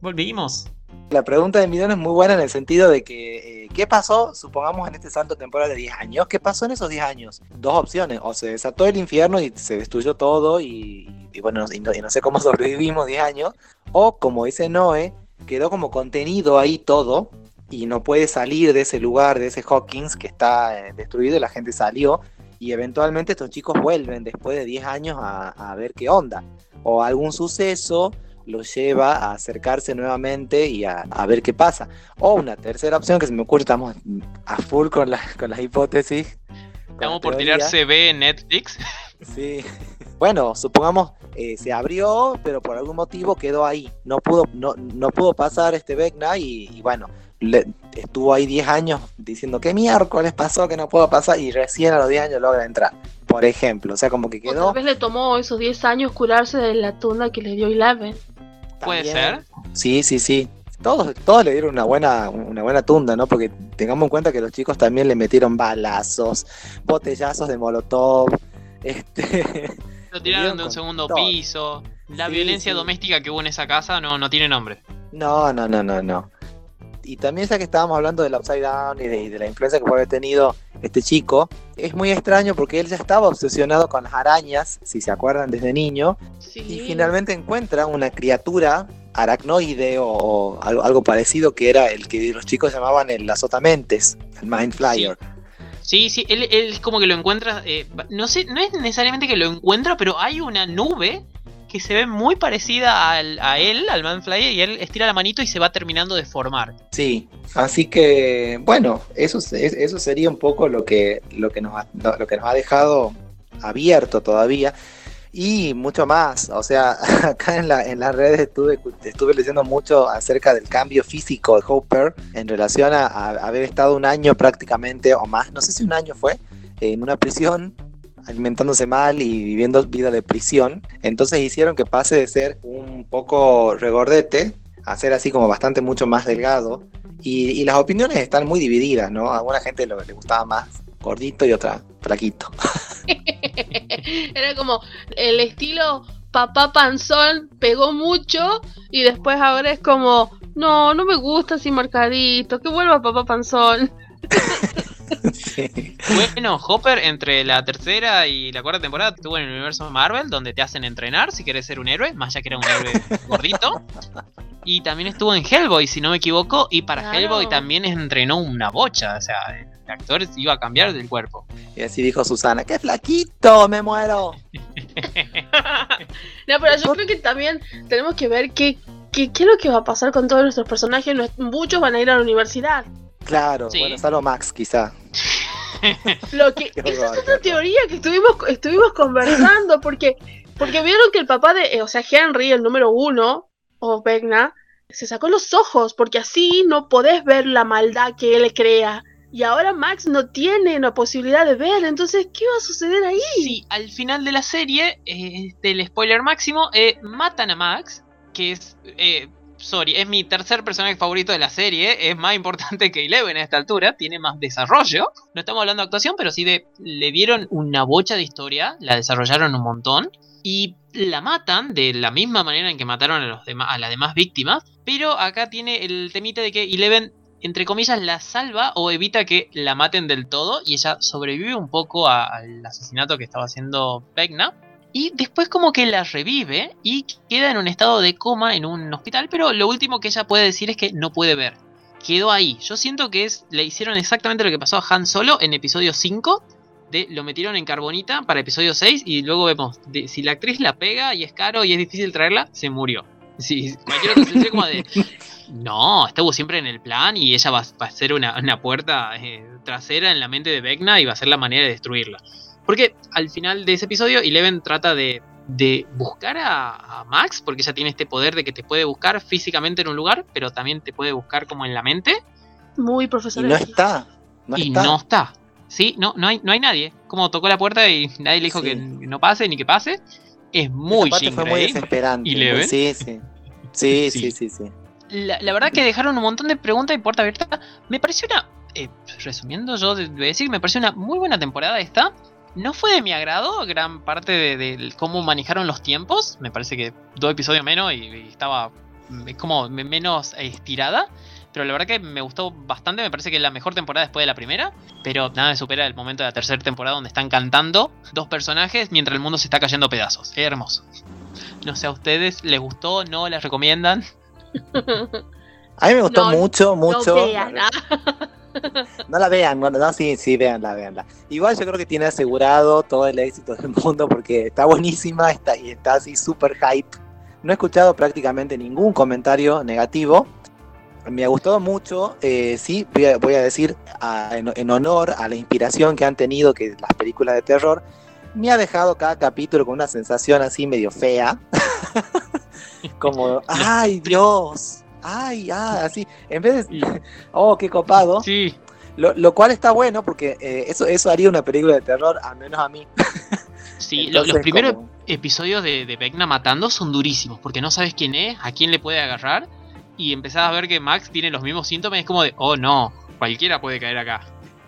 Volvimos. La pregunta de Midón es muy buena en el sentido de que, eh, ¿qué pasó, supongamos, en este salto temporal de 10 años? ¿Qué pasó en esos 10 años? Dos opciones, o se desató el infierno y se destruyó todo y, bueno, y no, y no sé cómo sobrevivimos 10 años, o como dice Noé, quedó como contenido ahí todo y no puede salir de ese lugar, de ese Hawkins que está eh, destruido y la gente salió. Y eventualmente estos chicos vuelven después de 10 años a, a ver qué onda, o algún suceso los lleva a acercarse nuevamente y a, a ver qué pasa. O una tercera opción que se me ocurre, estamos a full con, la, con las hipótesis. Estamos la por tirar CB en Netflix. Sí. Bueno, supongamos eh, se abrió, pero por algún motivo quedó ahí. No pudo, no, no pudo pasar este Vecna y, y bueno, le- estuvo ahí 10 años diciendo qué miércoles pasó que no puedo pasar y recién a los 10 años logra entrar. Por ejemplo, o sea, como que O quedó. tal vez le tomó esos 10 años curarse de la tunda que le dio Eleven. Puede ser. Sí, sí, sí. Todos, todos le dieron una buena, una buena tunda, ¿no? Porque tengamos en cuenta que los chicos también le metieron balazos, botellazos de molotov, este, Lo tiraron de un segundo todo. piso. La Sí, violencia sí. doméstica que hubo en esa casa no, no tiene nombre. No, no, no, no, no. Y también ya que estábamos hablando del Upside Down y de, y de la influencia que puede haber tenido este chico, es muy extraño porque él ya estaba obsesionado con las arañas, si se acuerdan desde niño, Sí. y finalmente encuentra una criatura aracnoide o, o algo, algo parecido que era el que los chicos llamaban el azotamentes, el Mind Flyer. Sí, sí, él, él como que lo encuentra. eh, no sé, no es necesariamente que lo encuentra, pero hay una nube que se ve muy parecida a él, al Manfly, y él estira la manito y se va terminando de formar. Sí, así que bueno, eso, eso sería un poco lo que, lo, que nos ha, lo que nos ha dejado abierto todavía y mucho más. O sea, acá en, la, en las redes estuve, estuve leyendo mucho acerca del cambio físico de Hopper en relación a, a haber estado un año prácticamente o más, no sé si un año fue, en una prisión alimentándose mal y viviendo vida de prisión. Entonces hicieron que pase de ser un poco regordete a ser así como bastante mucho más delgado. Y, y las opiniones están muy divididas, ¿no? A alguna gente lo- le gustaba más gordito y otra flaquito. Era como el estilo papá panzón pegó mucho y después ahora es como, no, no me gusta así marcadito, que vuelva papá panzón. Sí. Bueno, Hopper entre la tercera y la cuarta temporada estuvo en el universo Marvel, donde te hacen entrenar si querés ser un héroe, más ya que era un héroe gordito. Y también estuvo en Hellboy, si no me equivoco, y para Claro. Hellboy también entrenó una bocha, o sea, el actor iba a cambiar del cuerpo. Y así dijo Susana, ¡qué flaquito! ¡Me muero! No, pero yo creo que también tenemos que ver qué, qué, qué es lo que va a pasar con todos nuestros personajes. Muchos van a ir a la universidad. Claro, Sí. bueno, salvo Max, quizá. Lo que, esa es otra teoría que estuvimos, estuvimos conversando, porque, porque vieron que el papá de, eh, o sea, Henry, el número uno, o Vecna, se sacó los ojos, porque así no podés ver la maldad que él crea. Y ahora Max no tiene la posibilidad de ver, entonces, ¿qué va a suceder ahí? Sí, al final de la serie, eh, del spoiler máximo, eh, matan a Max, que es, eh, sorry, es mi tercer personaje favorito de la serie, es más importante que Eleven a esta altura, tiene más desarrollo. No estamos hablando de actuación, pero sí le dieron una bocha de historia, la desarrollaron un montón, y la matan de la misma manera en que mataron a, los las demás víctimas, pero acá tiene el temita de que Eleven entre comillas, la salva o evita que la maten del todo y ella sobrevive un poco al asesinato que estaba haciendo Vecna. Y después como que la revive y queda en un estado de coma en un hospital, pero lo último que ella puede decir es que no puede ver. Quedó ahí. Yo siento que es, le hicieron exactamente lo que pasó a Han Solo en episodio 5. De, lo metieron en carbonita para episodio 6 y luego vemos, de- si la actriz la pega y es caro y es difícil traerla, se murió. Si cualquier otra como de, no, estuvo siempre en el plan y ella va, va a ser una, una puerta eh, trasera en la mente de Vecna y va a ser la manera de destruirla. Porque al final de ese episodio, Eleven trata de, de buscar a, a Max, porque ella tiene este poder de que te puede buscar físicamente en un lugar, pero también te puede buscar como en la mente, Muy Y profesor. no está. No y está. no está. Sí, no, no hay, no hay nadie. Como tocó la puerta y nadie le dijo Sí. que no pase ni que pase. Es muy parte fue muy desesperante. ¿Y muy- Leven? Sí, sí. Sí, Sí. sí, sí, sí. La, la verdad que dejaron un montón de preguntas y puerta abierta. Me pareció una. eh, resumiendo, yo de- voy a decir que me pareció una muy buena temporada esta. No fue de mi agrado gran parte de, de cómo manejaron los tiempos. Me parece que dos episodios menos y, y estaba mm, como me- menos estirada. Pero la verdad que me gustó bastante. Me parece que es la mejor temporada después de la primera. Pero nada me supera el momento de la tercera temporada donde están cantando dos personajes mientras el mundo se está cayendo a pedazos. Es hermoso. No sé a ustedes, ¿les gustó? ¿No? ¿Les recomiendan? A mí me gustó No, mucho, mucho. No vean. No la vean, no, no, sí, sí, véanla, véanla. Igual yo creo que tiene asegurado todo el éxito del mundo porque está buenísima está, y está así súper hype. No he escuchado prácticamente ningún comentario negativo. Me ha gustado mucho, eh, sí, voy a, voy a decir a- en, en honor a la inspiración que han tenido que las películas de terror, me ha dejado cada capítulo con una sensación así medio fea. Como, ay Dios, ay, ah, así. En vez de, oh, qué copado. Sí. Lo, lo cual está bueno porque eh, eso, eso haría una película de terror, al menos a mí. Sí, Entonces, los primeros como- episodios de, de Vecna matando son durísimos, porque no sabes quién es, a quién le puede agarrar, y empezás a ver que Max tiene los mismos síntomas, es como de, oh no, cualquiera puede caer acá.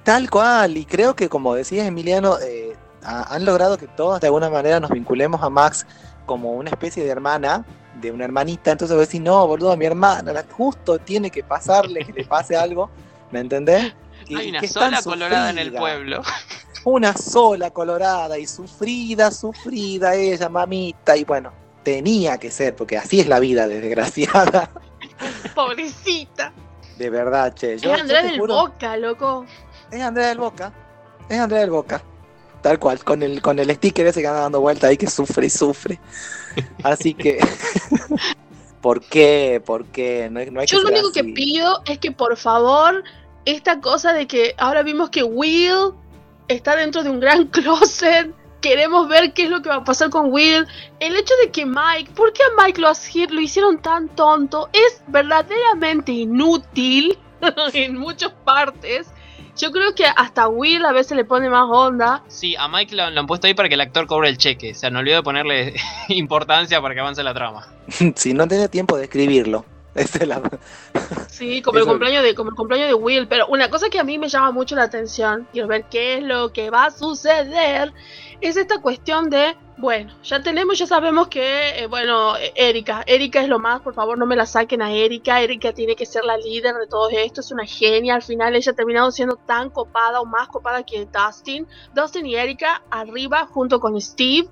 Tal cual, y creo que como decías Emiliano, eh, ha- han logrado que todos de alguna manera nos vinculemos a Max como una especie de hermana, de una hermanita, entonces vos decís, no, boludo, mi hermana, la- justo tiene que pasarle, que le pase algo, ¿me entendés? Que- Hay una que sola colorada en el pueblo. Una sola colorada y sufrida, sufrida ella, mamita, y bueno, tenía que ser, porque así es la vida, desgraciada. Pobrecita. De verdad, che. Yo, es Andrea del juro, Boca, loco. Es Andrea del Boca. Es Andrea del Boca. Tal cual, con el, con el sticker ese que anda dando vuelta ahí que sufre y sufre. Así que. ¿Por qué? ¿Por qué? No, hay- no hay Yo lo único que pido es que por favor, esta cosa de que ahora vimos que Will está dentro de un gran closet. Queremos ver qué es lo que va a pasar con Will. El hecho de que Mike, ¿por qué a Mike lo, lo hicieron tan tonto? Es verdaderamente inútil en muchas partes. Yo creo que hasta Will a veces le pone más onda. Sí, a Mike lo, lo han puesto ahí para que el actor cobre el cheque. O sea, no olvido de ponerle importancia para que avance la trama. Si no tenía tiempo de escribirlo. Esa es la- Sí, como el cumpleaños de, como el cumpleaños de Will. Pero una cosa que a mí me llama mucho la atención, quiero ver qué es lo que va a suceder, es esta cuestión de, bueno, ya tenemos, ya sabemos que, eh, bueno, Erika, Erika es lo más, por favor no me la saquen a Erika, Erika tiene que ser la líder de todo esto, es una genia, al final ella ha terminado siendo tan copada o más copada que Dustin. Dustin y Erika arriba junto con Steve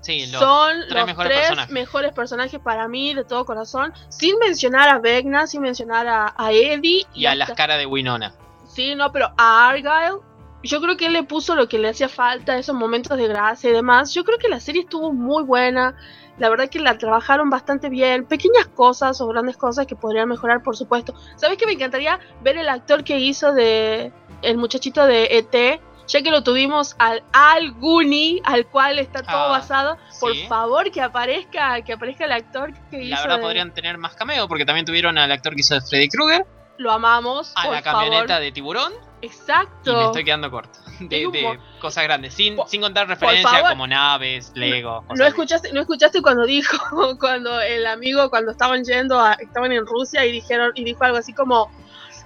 Sí, son tres los mejores tres personajes. mejores personajes para mí de todo corazón, sin mencionar a Vecna, sin mencionar a, a Eddie y a hasta- las caras de Winona. Sí, no, pero a Argyle, yo creo que él le puso lo que le hacía falta, esos momentos de gracia y demás. Yo creo que la serie estuvo muy buena. La verdad que la trabajaron bastante bien. Pequeñas cosas o grandes cosas que podrían mejorar, por supuesto. ¿Sabes que me encantaría ver el actor que hizo de el muchachito de ET? Ya que lo tuvimos al Al Gooney, al cual está todo Ah, basado. Por favor, que aparezca, que aparezca el actor que La hizo. verdad de- podrían tener más cameo porque también tuvieron al actor que hizo de Freddy Krueger, Lo amamos. a por la camioneta favor. de tiburón Exacto. y me estoy quedando corto. De, de cosas grandes, sin, Por- sin contar referencias como naves, Lego. cosas ¿No así. escuchaste, ¿No escuchaste cuando dijo, cuando el amigo, cuando estaban yendo, a, estaban en Rusia y dijeron, y dijo algo así como,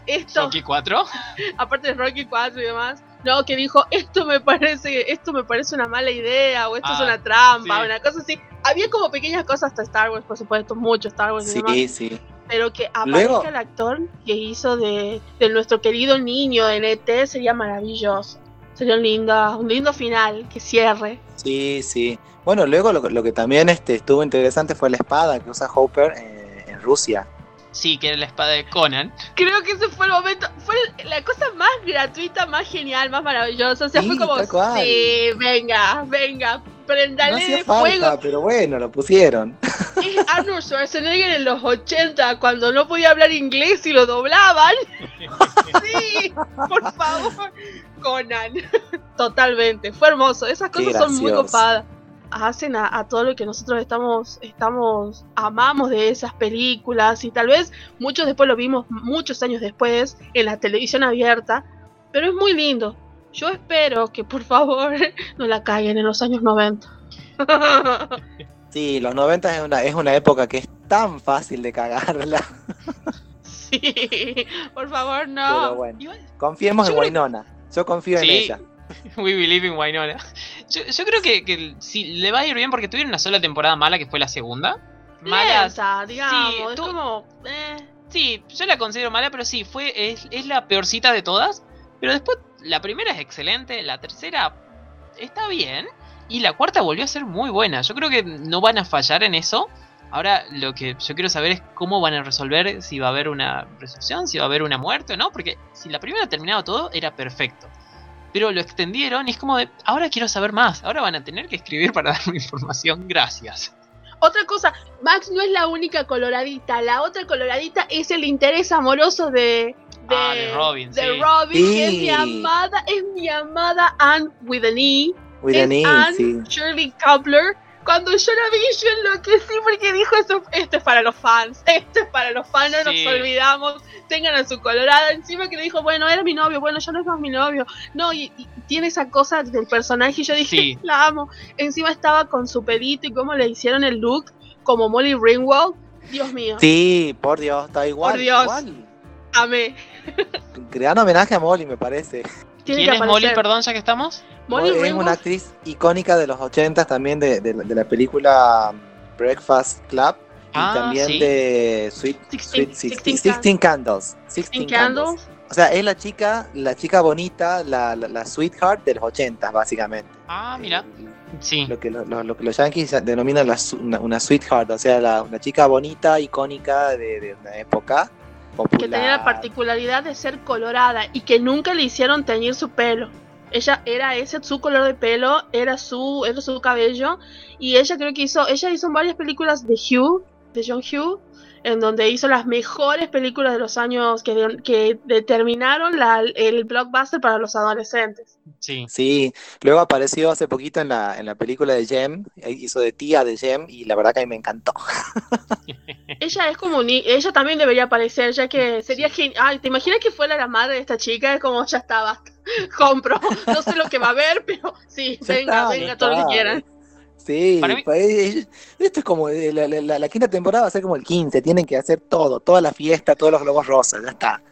esto, Rocky 4. aparte de Rocky 4 y demás, no, que dijo, esto me parece, esto me parece una mala idea, o esto es Ah, una trampa, sí. una cosa así. Había como pequeñas cosas hasta Star Wars, por supuesto, mucho Star Wars y demás, Sí, sí. Pero que aparezca Luego- el actor que hizo de, de nuestro querido niño en ET sería maravilloso. Sería un lindo, un lindo final, que cierre. Sí, sí. Bueno, luego lo, lo que también este, estuvo interesante fue la espada que usa Hopper eh, en Rusia. Sí, que era la espada de Conan. Creo que ese fue el momento, fue la cosa más gratuita, más genial, más maravillosa. O sea, Sí, fue como, sí, venga, venga, No prendale hacía de falta, fuego. pero bueno, lo pusieron. Es Arnold Schwarzenegger en los 80, cuando no podía hablar inglés y lo doblaban. Sí, por favor. Conan. Totalmente, fue hermoso. Esas cosas son muy copadas. Hacen a, a todo lo que nosotros estamos, estamos, amamos de esas películas y tal vez muchos después lo vimos muchos años después en la televisión abierta, pero es muy lindo. Yo espero que por favor no la caigan en los años 90. Sí, los 90 es una, es una época que es tan fácil de cagarla. sí, por favor no. Pero bueno. Confiemos Yo en creo- Winona. Yo confío en Sí. ella. We believe in Winona. Yo, yo creo que, que sí, le va a ir bien porque tuvieron una sola temporada mala que fue la segunda. Lenta, digamos, Sí, es tú- como... eh. Sí, yo la considero mala, pero sí, fue, es, es la peorcita de todas. Pero después, la primera es excelente, la tercera está bien. Y la cuarta volvió a ser muy buena. Yo creo que no van a fallar en eso. Ahora lo que yo quiero saber es cómo van a resolver si va a haber una recepción, si va a haber una muerte o no. Porque si la primera ha terminado todo, era perfecto. Pero lo extendieron y es como de, ahora quiero saber más. Ahora van a tener que escribir para darme información. Gracias. Otra cosa, Max no es la única coloradita, la otra coloradita es el interés amoroso de... De, Ah, de Robin, de sí. Robin, que es mi amada, es mi amada Anne with an E. With es an E, Anne sí. Shirley Coupler. Cuando yo la vi, yo enloquecí porque dijo eso. Esto es para los fans. Esto es para los fans. No Sí. nos olvidamos. Tengan a su colorada. Encima que le dijo, bueno, era mi novio. Bueno, ya no es más mi novio. No, y, y tiene esa cosa del personaje. Y yo dije, Sí. la amo. Encima estaba con su pedito y cómo le hicieron el look. Como Molly Ringwald. Dios mío. Sí, por Dios, está igual. Por Dios. igual. Amé. Gran homenaje a Molly, me parece. ¿Quién es Molly, perdón, ya que estamos? Molly es una actriz icónica de los 80 también de, de, de la película Breakfast Club y Ah, también sí. de Sweet, Sixteen- Sweet Sixteen, Candles. Sixteen In Candles. O sea, es la chica, la chica bonita, la, la, la sweetheart de los 80 básicamente. Ah, mira. Sí. Lo que, lo, lo- lo que los yankees denominan la una, una sweetheart, o sea, la, una chica bonita, icónica de, de una época popular. Que tenía la particularidad de ser colorada y que nunca le hicieron teñir su pelo. Ella era ese su color de pelo, era su, era su cabello. Y ella creo que hizo, ella hizo varias películas de Hugh, de John Hugh, en donde hizo las mejores películas de los años que, de- que determinaron la- el blockbuster para los adolescentes. Sí. Sí, luego apareció hace poquito en la, en la película de Jem, eh, hizo de tía de Jem y la verdad que a mí me encantó. Ella es como ni, ella también debería aparecer, ya que sería genial. Ay, ¿te imaginas que fuera la madre de esta chica? Es como ya estaba. Compro. No sé lo que va a haber, pero sí, Ya venga, está, venga, todo lo que quieran. Sí, Para mí- eh, esto es como eh, la, la- la- la quinta temporada va a ser como el 15, tienen que hacer todo, toda la fiesta, todos los globos rosas, ya está.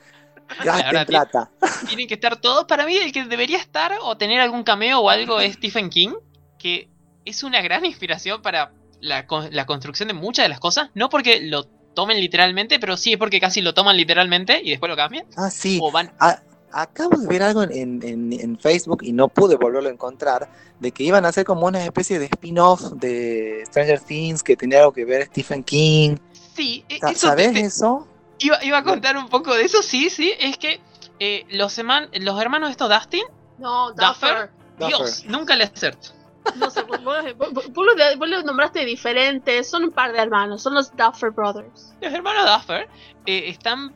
Gasten plata. Tienen que estar todos. Para mí, el que debería estar o tener algún cameo o algo es Stephen King, que es una gran inspiración para la, con- la construcción de muchas de las cosas. No porque lo tomen literalmente, pero sí es porque casi lo toman literalmente y después lo cambian. Ah, sí, O van. A- acabo de ver algo en, en- en Facebook y no pude volverlo a encontrar, de que iban a hacer como una especie de spin-off de Stranger Things que tenía algo que ver Stephen King. Sí, e- eso ¿Sabes te- eso? iba, iba a contar un poco de eso. Sí, sí, es que eh, los, eman- los hermanos de estos Dustin, No, Duffer. Duffer. Dios, nunca le acerto. No sé, vos, vos- vos- vos los, nombraste diferentes. Son un par de hermanos, son los Duffer Brothers. Los hermanos Duffer eh, están,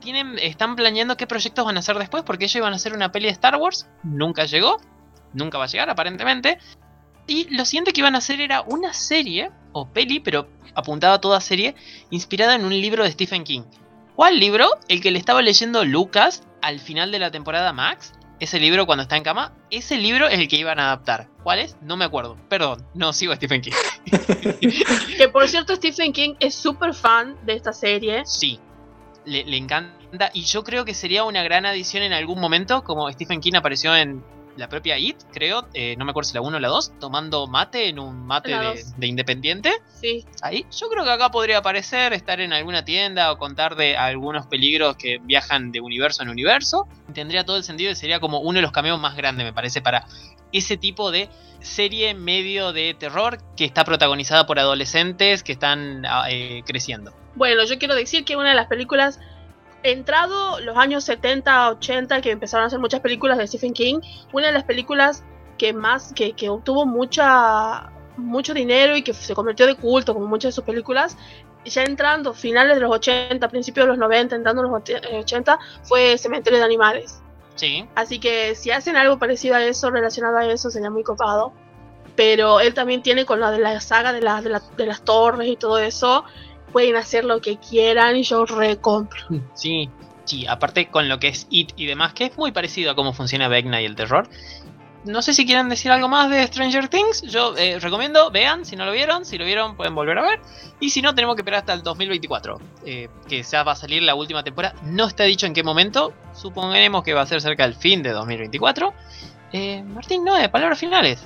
tienen, están planeando qué proyectos van a hacer después, porque ellos iban a hacer una peli de Star Wars, nunca llegó, nunca va a llegar aparentemente. Y lo siguiente que iban a hacer era una serie, o peli, pero apuntada a toda serie, inspirada en un libro de Stephen King. ¿Cuál libro? El que le estaba leyendo Lucas al final de la temporada Max. Ese libro cuando está en cama, ese libro es el que iban a adaptar. ¿Cuál es? No me acuerdo. Perdón, no sigo a Stephen King. Que por cierto, Stephen King es súper fan de esta serie. Sí, le, le encanta. Y yo creo que sería una gran adición en algún momento, como Stephen King apareció en la propia It, creo, eh, no me acuerdo si la 1 o la 2, tomando mate en un mate de Independiente. Sí. Ahí, yo creo que acá podría aparecer, estar en alguna tienda o contar de algunos peligros que viajan de universo en universo. Tendría todo el sentido y sería como uno de los cameos más grandes, me parece, para ese tipo de serie medio de terror que está protagonizada por adolescentes que están ah, eh, creciendo. Bueno, yo quiero decir que una de las películas, entrado los años 70, 80, que empezaron a hacer muchas películas de Stephen King, una de las películas que más, que, que obtuvo mucha, mucho dinero y que se convirtió de culto, como muchas de sus películas, ya entrando finales de los 80, principios de los 90, entrando en los 80, fue Cementerio de Animales. Sí, Así que si hacen algo parecido a eso, relacionado a eso, sería muy copado. Pero él también tiene con la de la saga de, la- de, la- de las torres y todo eso. Pueden hacer lo que quieran yo recompro. Sí, sí, aparte con lo que es It y demás, que es muy parecido a cómo funciona Vecna y el terror. No sé si quieren decir algo más de Stranger Things. Yo eh, recomiendo, vean si no lo vieron. Si lo vieron, pueden volver a ver. Y si no, tenemos que esperar hasta el 2024, eh, que ya va a salir la última temporada. No está dicho en qué momento. Suponemos que va a ser cerca del fin de 2024. Eh, Martín, no, palabras finales.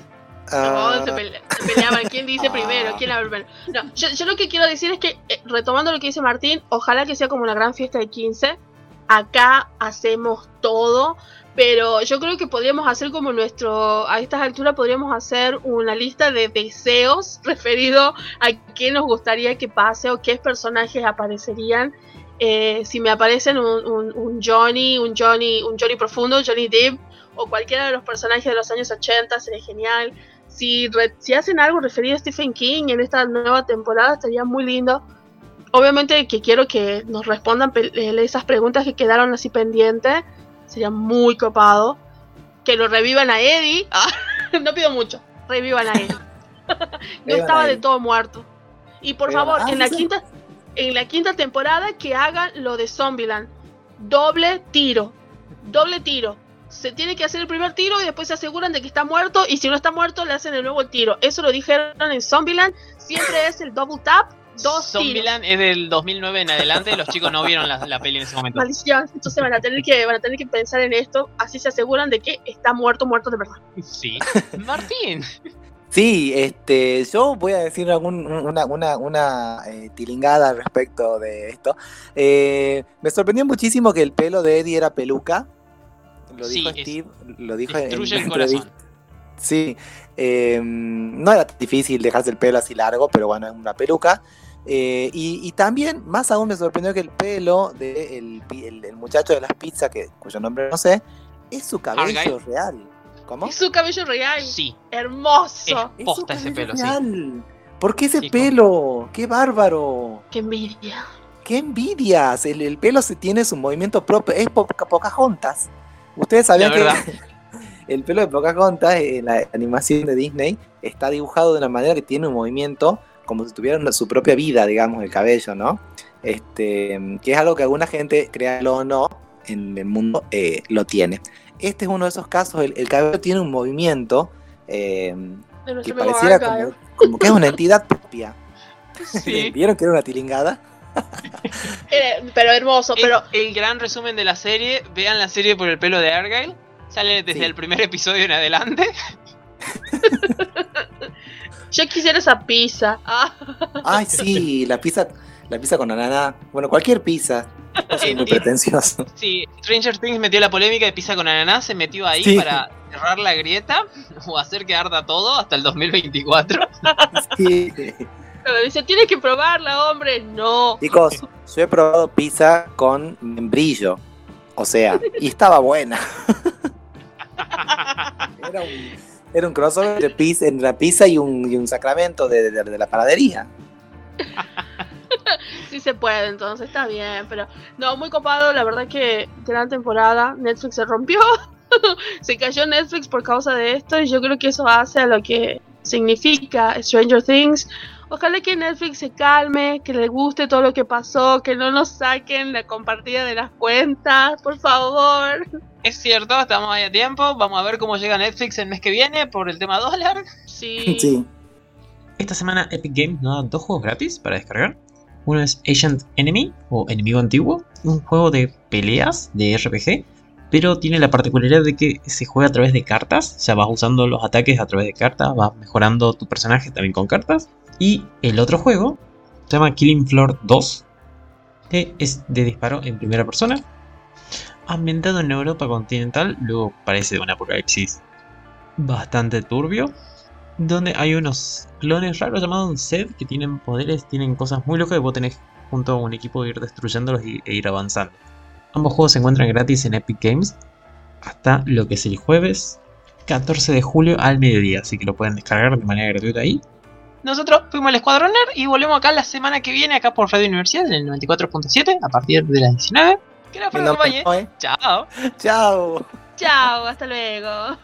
No, se, pele- se peleaban. ¿Quién dice primero? ¿Quién habla primero? No, yo, yo lo que quiero decir es que, eh, retomando lo que dice Martín, ojalá que sea como una gran fiesta de 15. Acá hacemos todo. Pero yo creo que podríamos hacer como nuestro. A estas alturas podríamos hacer una lista de deseos referido a qué nos gustaría que pase o qué personajes aparecerían. Eh, si me aparecen un, un- un Johnny, un Johnny, un Johnny profundo, Johnny Depp, o cualquiera de los personajes de los años 80, sería genial. Si, re- si hacen algo referido a Stephen King en esta nueva temporada, estaría muy lindo. Obviamente que quiero que nos respondan eh, esas preguntas que quedaron así pendientes. Sería muy copado. Que lo revivan a Eddie. Ah, no pido mucho. Revivan a Eddie. no estaba de todo muerto. Y por Revivan- favor, ah, en la sí. quinta en la quinta temporada que hagan lo de Zombieland. Doble tiro. Doble tiro. Se tiene que hacer el primer tiro y después se aseguran de que está muerto. Y si no está muerto, le hacen de nuevo el tiro. Eso lo dijeron en Zombieland. Siempre es el double tap. Dos tiros. Zombieland es del 2009 en adelante. Los chicos no vieron la, la peli en ese momento. Maldición. Entonces van a tener que van a tener que pensar en esto. Así se aseguran de que está muerto, muerto de verdad. Sí. Martín. Sí, este, yo voy a decir algún, una, una, una eh, tilingada respecto de esto. Eh, me sorprendió muchísimo que el pelo de Eddie era peluca. Lo Sí, dijo es- Steve, lo dijo en el corazón. entrevista. Sí, eh, no era difícil dejarse el pelo así largo, pero bueno, es una peluca. Eh, y, y también, más aún me sorprendió que el pelo del de el, pi- el- el muchacho de las pizzas, que, cuyo nombre no sé, Es su cabello Argyle. real. ¿Cómo? Es su cabello real. Sí, Hermoso. Es- posta ese pelo, sí. real. ¿Por qué ese Sí, pelo? ¡Qué bárbaro! Qué envidia. ¡Qué envidias! El, el pelo se tiene su movimiento propio. Es po Pocahontas. Ustedes sabían que el pelo de Pocahontas en la animación de Disney está dibujado de una manera que tiene un movimiento como si tuviera su propia vida, digamos, el cabello, ¿no? Este, que es algo que alguna gente, créalo o no, en el mundo eh, lo tiene. Este es uno de esos casos, el, el cabello tiene un movimiento eh, que pareciera como, como que es una entidad propia. sí. ¿Vieron que era una tilingada? Eh, pero hermoso, pero El, el gran resumen de la serie, vean la serie por el pelo de Argyle. Sale desde Sí. el primer episodio en adelante. yo quisiera esa pizza. Ah, Ay, sí, la pizza, la pizza con ananá. Bueno, cualquier pizza. No soy muy pretencioso. Sí, Stranger Things metió la polémica de pizza con ananá, se metió ahí Sí. para cerrar la grieta o hacer que arda todo hasta el 2024. Sí. Pero dice, tienes que probarla, hombre. No. Chicos, yo he probado pizza con membrillo. O sea, y estaba buena. Era un, era un crossover entre pizza, entre la pizza y un, y un sacramento de, de- de la panadería. Sí se puede, entonces está bien, pero no, muy copado, la verdad que gran temporada, Netflix se rompió, se cayó Netflix por causa de esto y yo creo que eso hace a lo que significa Stranger Things. Ojalá que Netflix se calme, que le guste todo lo que pasó, que no nos saquen la compartida de las cuentas, por favor. Es cierto, estamos ahí a tiempo. Vamos a ver cómo llega Netflix el mes que viene por el tema dólar. Sí. Sí. Esta semana Epic Games nos da dos juegos gratis para descargar. Uno es Ancient Enemy o Enemigo Antiguo, un juego de peleas de RPG, pero tiene la particularidad de que se juega a través de cartas, o sea, vas usando los ataques a través de cartas, vas mejorando tu personaje también con cartas. Y el otro juego se llama Killing Floor 2, que es de disparo en primera persona, ambientado en Europa continental, luego parece de un apocalipsis bastante turbio, donde hay unos clones raros llamados Zed que tienen poderes, tienen cosas muy locas y vos tenés junto a un equipo ir destruyéndolos e ir avanzando. Ambos juegos se encuentran gratis en Epic Games hasta lo que es el jueves 14 de julio al mediodía, así que lo pueden descargar de manera gratuita ahí. Nosotros fuimos al Escuadrón Nerd y volvemos acá la semana que viene, acá por Radio Universidad, en el 94.7, a partir de las 19. Que la acompañe. me- Chao. Chao. Chao, hasta luego.